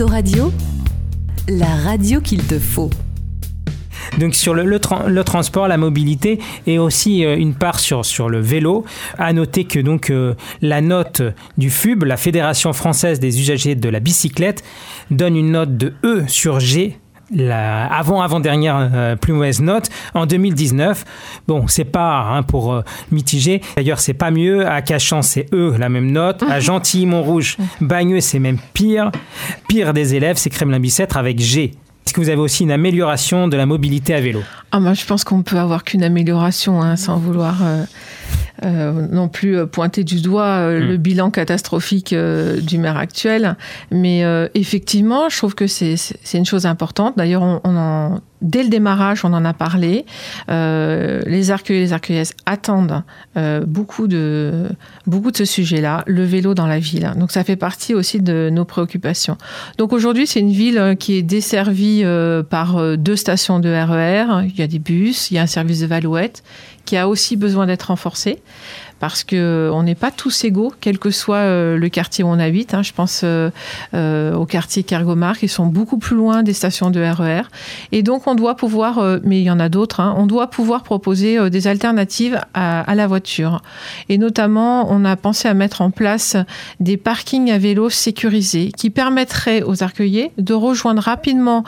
Autoradio, la radio qu'il te faut. Donc sur le, transport, la mobilité et aussi euh, une part sur, sur le vélo. À noter que donc euh, la note du FUB, la Fédération française des usagers de la bicyclette, donne une note de E sur G la avant avant dernière euh, plus mauvaise note en 2019. Bon, c'est pas hein, pour mitiger. D'ailleurs, c'est pas mieux. À Cachan, c'est E la même note. À Gentilly, Montrouge, Bagneux, c'est même pire. Pire des élèves, c'est Kremlin-Bicêtre avec G. Est-ce que vous avez aussi une amélioration de la mobilité à vélo? Ah, Moi, je pense qu'on peut avoir qu'une amélioration hein, sans vouloir euh, euh, non plus euh, pointer du doigt mm. le bilan catastrophique du maire actuel. Mais effectivement, je trouve que c'est une chose importante. D'ailleurs, on, on en Dès le démarrage, on en a parlé. Euh, les arcueils et les arcueillesses attendent euh, beaucoup, de, beaucoup de ce sujet-là, le vélo dans la ville. Donc ça fait partie aussi de nos préoccupations. Donc aujourd'hui, c'est une ville euh, qui est desservie par deux stations de RER. E il y a des bus, il y a un service de valouette qui a aussi besoin d'être renforcé parce que on n'est pas tous égaux, quel que soit le quartier où on habite. Hein. Je pense au quartier Kergomar, qui sont beaucoup plus loin des stations de RER. E Et donc, on doit pouvoir, mais il y en a d'autres, hein, on doit pouvoir proposer des alternatives à, la voiture. Et notamment, on a pensé à mettre en place des parkings à vélo sécurisés qui permettraient aux arcueillers de rejoindre rapidement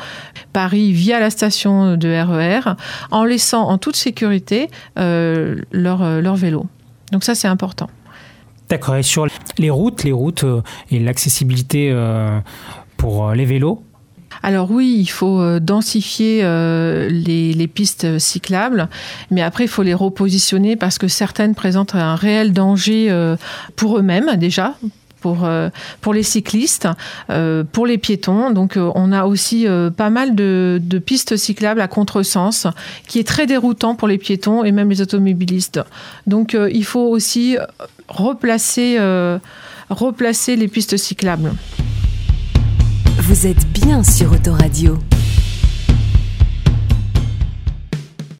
Paris via la station de RER e en laissant en toute sécurité leur, leur vélo. Donc ça, c'est important. D'accord. Et sur les routes, les routes euh, et l'accessibilité euh, pour euh, les vélos alors oui, il faut densifier les, pistes cyclables, mais après il faut les repositionner parce que certaines présentent un réel danger pour eux-mêmes déjà, pour, euh, pour les cyclistes, euh, pour les piétons. Donc euh, on a aussi pas mal de, de, pistes cyclables à contresens, qui est très déroutant pour les piétons et même les automobilistes. Donc il faut aussi replacer, replacer les pistes cyclables. Vous êtes bien sur Autoradio.